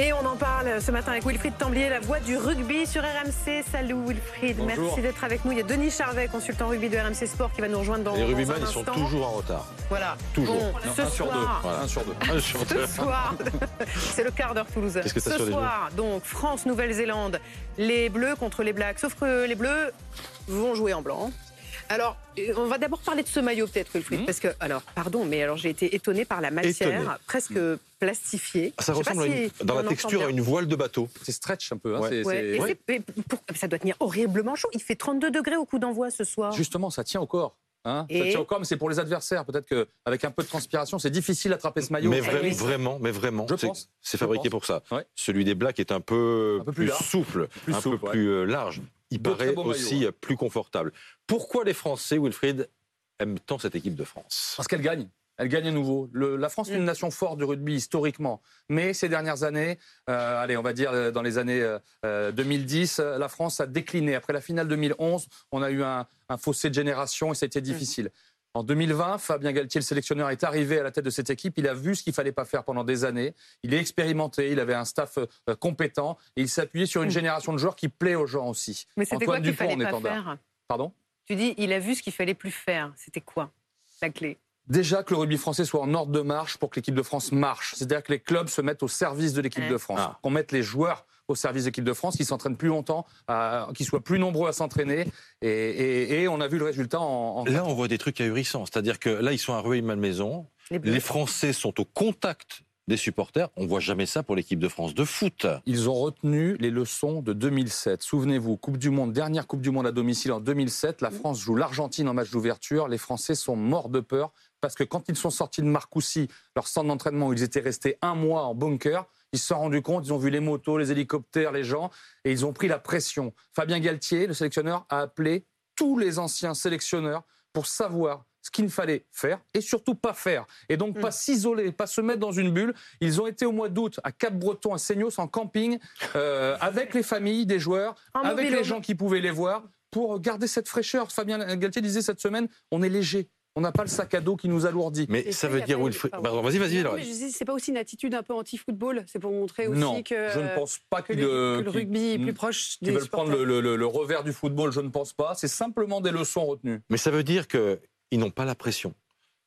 Et on en parle ce matin avec Wilfried Temblier, la voix du rugby sur RMC. Salut Wilfried, merci d'être avec nous. Il y a Denis Charvet, consultant rugby de RMC Sport, qui va nous rejoindre dans Les rugbyman, ils sont toujours en retard. Voilà. Toujours. Bon, Non, ce un sur soir, deux. Voilà, un sur deux. Un sur deux. Ce soir, c'est le quart d'heure toulousain. Que Ce soir, donc France Nouvelle-Zélande, les Bleus contre les Blacks. Sauf que les Bleus vont jouer en blanc. Alors, on va d'abord parler de ce maillot peut-être, Wilfried, parce que, alors, pardon, mais alors j'ai été étonné par la matière, Étonné. presque plastifiée. Ça Je sais pas ressemble à une- dans on la texture à une voile de bateau. C'est stretch un peu. hein, Ouais. c'est- Ouais, c'est- et ouais. c'est- mais pour- ça doit tenir horriblement chaud. Il fait 32 degrés au coup d'envoi ce soir. Justement, ça tient au corps. hein. ça tient au corps, mais c'est pour les adversaires. Peut-être qu'avec un peu de transpiration, c'est difficile d'attraper ce maillot. Mais Ça vra- vraiment, mais vraiment, Je c'est- pense. c'est Je fabriqué pense. pour ça. Ouais. Celui des Blacks est un peu, Un peu plus souple, Plus un souple, peu ouais. plus large. Il paraît aussi plus confortable. Pourquoi les Français, Wilfried, aiment tant cette équipe de France? Parce qu'elle gagne. Elle gagne à nouveau. Le- la France est une nation forte du rugby historiquement. Mais ces dernières années, euh, allez, on va dire euh, dans les années euh, euh, 2010, euh, la France a décliné. Après la finale 2011, on a eu un, un fossé de génération et ça a été difficile. En 2020, Fabien Galtier, le sélectionneur, est arrivé à la tête de cette équipe. Il a vu ce qu'il fallait pas faire pendant des années. Il est expérimenté. Il avait un staff euh, compétent. Et il s'appuyait sur une génération de joueurs qui plaît aux gens aussi. Mais c'était Antoine quoi qu'il Dupont fallait en pas faire? Pardon? Tu dis, il a vu ce qu'il fallait plus faire. C'était quoi la clé? Déjà que le rugby français soit en ordre de marche pour que l'équipe de France marche. C'est-à-dire que les clubs se mettent au service de l'équipe Ouais. de France. Ah. Qu'on mette les joueurs au service de l'équipe de France, qu'ils s'entraînent plus longtemps, qu'ils soient plus nombreux à s'entraîner. Et, et- et on a vu le résultat en. en- Là, on voit des trucs ahurissants. C'est-à-dire que là, ils sont à Rueil-Malmaison. Les. Les Français sont au contact des supporters. On voit jamais ça pour l'équipe de France de foot. Ils ont retenu les leçons de 2007. Souvenez-vous, Coupe du Monde, dernière Coupe du Monde à domicile en 2007. La France joue l'Argentine en match d'ouverture. Les Français sont morts de peur parce que quand ils sont sortis de Marcoussis, leur centre d'entraînement où ils étaient restés un mois en bunker, ils se sont rendus compte, ils ont vu les motos, les hélicoptères, les gens, et ils ont pris la pression. Fabien Galtier, le sélectionneur, a appelé tous les anciens sélectionneurs pour savoir ce qu'il fallait faire et surtout pas faire. Et donc pas s'isoler, pas se mettre dans une bulle. Ils ont été au mois d'août à Cap-Breton, à Seignos, en camping, euh, avec les familles des joueurs, En avec les gens qui pouvaient les voir, pour garder cette fraîcheur. Fabien Galtier disait cette semaine, on est léger. On n'a pas le sac à dos qui nous alourdit. Mais ça veut dire Wilfried. Vas-y, vas-y. Je dis, c'est pas aussi une attitude un peu anti-football C'est pour montrer aussi non, que, je ne pense pas que, le rugby est plus proche des veulent prendre le, le- le revers du football. Je ne pense pas. C'est simplement des leçons retenues. Mais ça veut dire qu'ils n'ont pas la pression.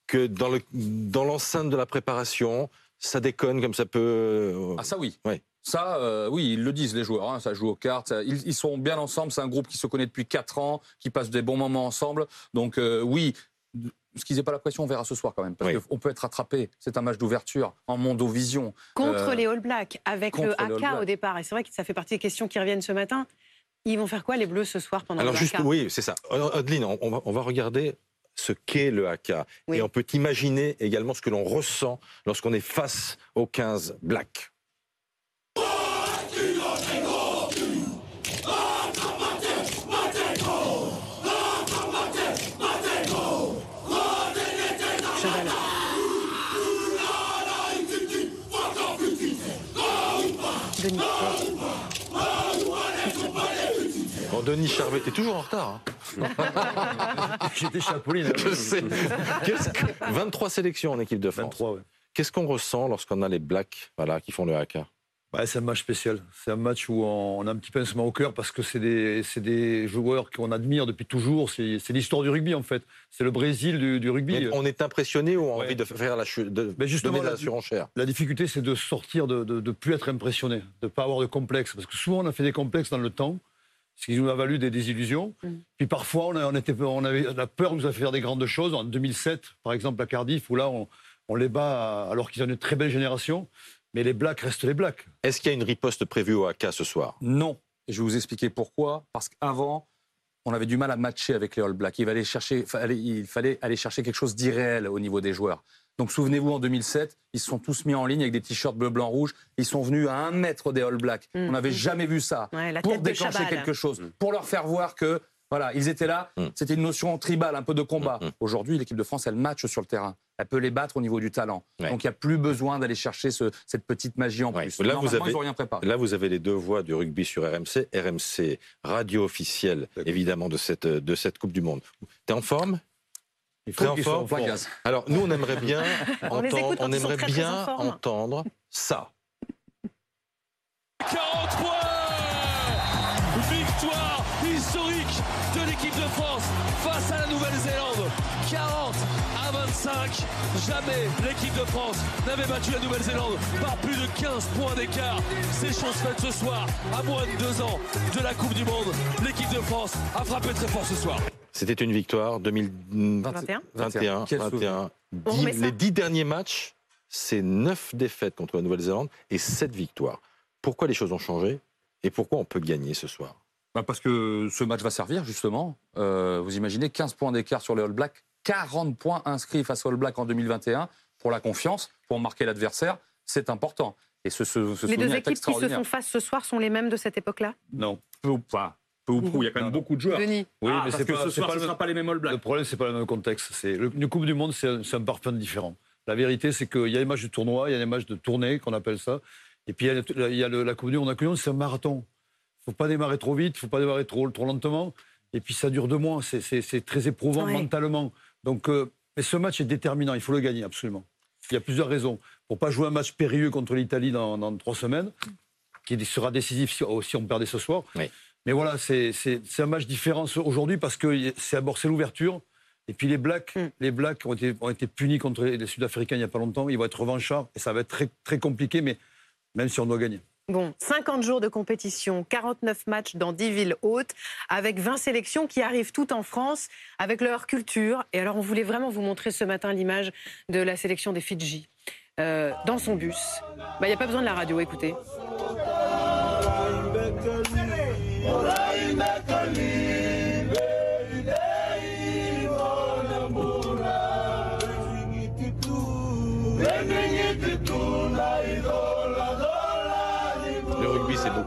Que dans le- dans l'enceinte de la préparation, ça déconne comme ça peut. euh, Ah ça oui. Ouais. Ça, euh, oui, ils le disent les joueurs. hein, ça joue aux cartes. ça- ils, ils sont bien ensemble. C'est un groupe qui se connaît depuis 4 ans, qui passe des bons moments ensemble. Donc euh, oui, ce qu'ils n'aient pas la pression, on verra ce soir quand même. Parce Oui. qu'on peut être rattrapé. C'est un match d'ouverture en mondovision. Contre Euh, les All Blacks, avec le AK au départ. Et c'est vrai que ça fait partie des questions qui reviennent ce matin. Ils vont faire quoi, les Bleus, ce soir, pendant Alors le juste, AK oui, c'est ça. Adeline, on, on va, on va regarder ce qu'est le haka. Oui. Et on peut imaginer également ce que l'on ressent lorsqu'on est face aux 15 blacks. Denis Charvet, t'es toujours en retard. hein. J'étais Chapeauline. Je sais. Que- 23 sélections en équipe de France. 23, ouais. Qu'est-ce qu'on ressent lorsqu'on a les blacks voilà, qui font le haka Ouais, c'est un match spécial. C'est un match où on a un petit pincement au cœur parce que c'est des, des joueurs qu'on admire depuis toujours. C'est l'histoire du rugby, en fait. C'est le Brésil du, du rugby. Mais On est impressionné ou on a Ouais. envie de faire la de Mais justement, la la- surenchère? La difficulté, c'est de sortir, de ne plus être impressionné, de ne pas avoir de complexe. Parce que souvent, on a fait des complexes dans le temps, ce qui nous a valu des désillusions. Mm. Puis parfois, on a, on était, on avait, la peur nous a fait faire des grandes choses. En 2007, par exemple, à Cardiff, où là, on, on les bat alors qu'ils ont une très belle génération. Mais les Blacks restent les Blacks. Est-ce qu'il y a une riposte prévue au haka ce soir? Non. Et je vais vous expliquer pourquoi. Parce qu'avant, on avait du mal à matcher avec les All Blacks. Il fallait, chercher, fallait- il fallait aller chercher quelque chose d'irréel au niveau des joueurs. Donc souvenez-vous, en 2007, ils se sont tous mis en ligne avec des t-shirts bleu, blanc, rouge. Ils sont venus à un mètre des All Blacks. Mm. On n'avait jamais vu ça. Ouais, pour déclencher quelque chose, pour leur faire voir que voilà, ils étaient là. Mm. C'était une notion tribale, un peu de combat. Mm, mm. Aujourd'hui, l'équipe de France, elle match sur le terrain. Elle peut les battre au niveau du talent. Ouais. Donc il n'y a plus besoin d'aller chercher ce- cette petite magie en Ouais. plus. Là, vous avez- ils n'ont rien préparé. Là, vous avez les deux voix du rugby sur RMC. RMC, radio officielle, évidemment, de cette, de cette Coupe du Monde. T'es en forme? Il faut. Alors, nous, on aimerait bien entendre, entendre ça. 40 points Victoire historique de l'équipe de France face à la Nouvelle-Zélande. 40 à 25. Jamais l'équipe de France n'avait battu la Nouvelle-Zélande par plus de 15 points d'écart. C'est chose faite ce soir, à moins de deux ans de la Coupe du Monde. L'équipe de France a frappé très fort ce soir. C'était une victoire 2021. 21. 21, 21. On Dix- remet ça les dix derniers matchs, c'est neuf défaites contre la Nouvelle-Zélande et sept victoires. Pourquoi les choses ont changé et pourquoi on peut gagner ce soir? Bah, parce que ce match va servir, justement. Euh, vous imaginez 15 points d'écart sur les All Blacks, 40 points inscrits face aux All Blacks en 2021 pour la confiance, pour marquer l'adversaire. C'est important. Et ce, ce, ce Les deux équipes qui se font face ce soir sont les mêmes de cette époque-là? Non. Peu ou pas. Peu ou prou. Il y a quand même beaucoup de joueurs. Denis Oui, Ah, mais parce que pas, ce c'est soir, pas ce le ne sera pas les mêmes All Blacks. Le problème, c'est pas le même contexte. C'est le, une Coupe du Monde, c'est un, un parfum différent. La vérité, c'est qu'il y a les matchs de tournoi, il y a les matchs de tournée, qu'on appelle ça. Et puis, il y a, le- il y a le- la Coupe du Monde. La Coupe du Monde, c'est un marathon. Il ne faut pas démarrer trop vite, il ne faut pas démarrer trop, trop lentement. Et puis, ça dure deux mois. C'est- très éprouvant Ouais. mentalement. Donc, euh, mais ce match est déterminant. Il faut le gagner, absolument. Il y a plusieurs raisons. Pour pas jouer un match périlleux contre l'Italie dans, dans trois semaines, qui sera décisif si, si on perdait ce soir. Oui. Mais voilà, c'est un match différent aujourd'hui parce que c'est d'abord c'est l'ouverture. Et puis les Blacks, Mm. les Blacks ont été, ont été punis contre les, Sud-Africains il n'y a pas longtemps. Ils vont être revanchards et ça va être très, très compliqué, mais même si on doit gagner. Bon, 50 jours de compétition, 49 matchs dans 10 villes hautes, avec 20 sélections qui arrivent toutes en France, avec leur culture. Et alors, on voulait vraiment vous montrer ce matin l'image de la sélection des Fidji. euh, dans son bus. Bah, Il n'y a pas besoin de la radio, écoutez.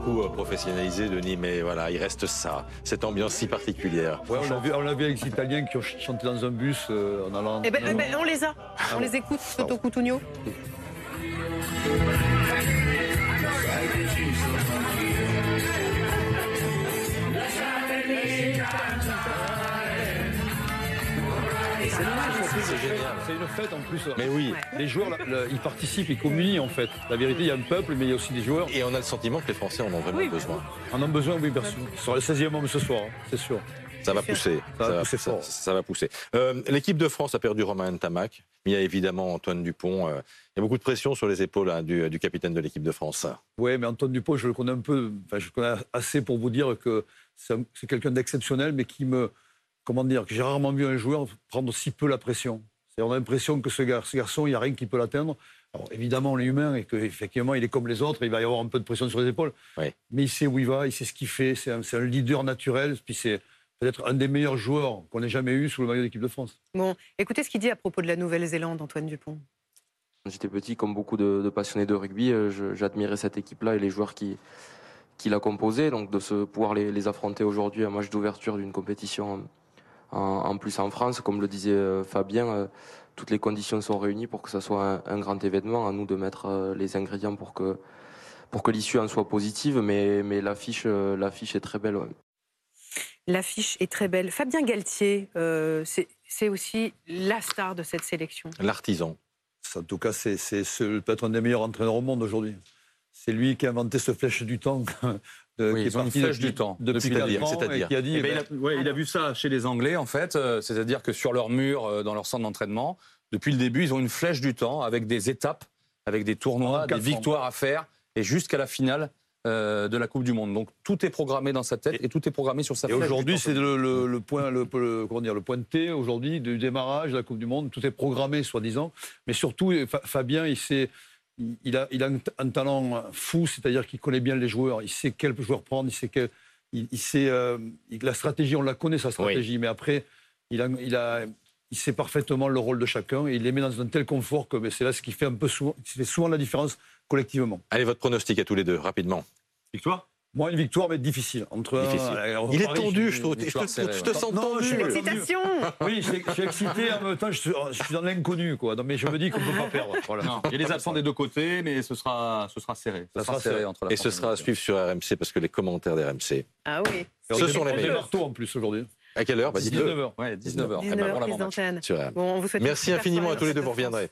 Beaucoup euh, professionnalisé, Denis, mais voilà, il reste ça, cette ambiance si particulière. Ouais, on l'a vu, on l'a vu avec les Italiens qui ont ch- chanté dans un bus euh, en allant. Eh ben, eh ben, on les a. On les écoute, Toto Cutugno. C'est génial. C'est une fête en plus. Mais oui, Ouais. Les joueurs, ils participent, ils communient en fait. La vérité, il y a un peuple, mais il y a aussi des joueurs. et on a le sentiment que les Français en ont vraiment Oui. besoin. En ont besoin, oui, bien sûr. Sera le 16e homme ce soir, hein, c'est sûr. Ça va pousser. Ça va pousser ça- fort. ça va pousser. Euh, L'équipe de France a perdu Romain Ntamak, mais il y a évidemment Antoine Dupont. euh, il y a beaucoup de pression sur les épaules hein, du, du capitaine de l'équipe de France. Oui, mais Antoine Dupont, je le connais un peu, enfin, je le connais assez pour vous dire que c'est quelqu'un d'exceptionnel, mais qui me. Comment dire Que j'ai rarement vu un joueur prendre si peu la pression. On a l'impression que ce, gar- ce garçon, il n'y a rien qui peut l'atteindre. Alors évidemment, on est humain et qu'effectivement, il est comme les autres, il va y avoir un peu de pression sur les épaules. Oui. Mais il sait où il va, il sait ce qu'il fait, c'est un, c'est un leader naturel, puis c'est peut-être un des meilleurs joueurs qu'on ait jamais eu sous le maillot d'équipe de France. Bon, écoutez ce qu'il dit à propos de la Nouvelle-Zélande, Antoine Dupont. J'étais petit, comme beaucoup de, de passionnés de rugby, euh, je- j'admirais cette équipe-là et les joueurs qui, qui la composaient. Donc de se pouvoir les, les affronter aujourd'hui, un match d'ouverture d'une compétition en, en plus en France, comme le disait euh, Fabien, euh, toutes les conditions sont réunies pour que ça soit un, un grand événement. À nous de mettre euh, les ingrédients pour que, pour que l'issue en soit positive, mais, mais l'affiche l'affiche est très belle. ouais. L'affiche est très belle. Fabien Galtier, euh, c'est c'est aussi la star de cette sélection. L'artisan. En tout cas, c'est c'est- c'est peut-être un des meilleurs entraîneurs au monde aujourd'hui. C'est lui qui a inventé ce flèche du temps. Oui, qui est ils ont une flèche du temps. Depuis C'est-à-dire, qui a dit Eh ben, ben, il, a, ouais, il a vu ça chez les Anglais, en fait. euh, C'est-à-dire que sur leur mur, euh, dans leur centre d'entraînement, depuis le début, ils ont une flèche du temps avec des étapes, avec des tournois, des ans. victoires à faire, et jusqu'à la finale euh, de la Coupe du Monde. Donc tout est programmé dans sa tête et, tout est programmé sur sa Et aujourd'hui, c'est le, le- le point, le, le- comment dire, le point de T aujourd'hui du démarrage de la Coupe du Monde. Tout est programmé, soi-disant. Mais surtout, Fa- Fabien, il sait, il, a, il a un, talent fou, c'est-à-dire qu'il connaît bien les joueurs. Il sait quel joueur prendre. Il sait quel, il, il sait euh, la stratégie. On la connaît sa stratégie, mais après, il a, il a, il sait parfaitement le rôle de chacun et il les met dans un tel confort que ben, c'est là ce qui fait un peu souvent, qui fait souvent la différence collectivement. Allez, votre pronostic à tous les deux, rapidement. Victoire? Moi, une victoire, mais difficile. Entre un- Difficile. on Il est parie, tendu, je- je, trouve. Je te- serrée, je te ouais. sens Non, tendu. je suis pas- L'excitation Oui, je suis, je suis excité en même temps, je suis, je suis dans l'inconnu, quoi. Non, mais je me dis qu'on ne peut pas perdre. Voilà. Non, il y a les absents des deux côtés, mais ce sera, ce sera serré. Ça Ce sera serré. entre la Et ce sera à suivre sur RMC parce que les commentaires d'RMC. Ah oui. On Ce est- sont les on est meilleurs. tôt en plus aujourd'hui. À quelle heure? Bah, dites-le. 19h. Ouais, 19h. 19h, prise d'antenne. Sur RMC. Bon, on vous souhaite Merci infiniment à tous les deux, vous reviendrez.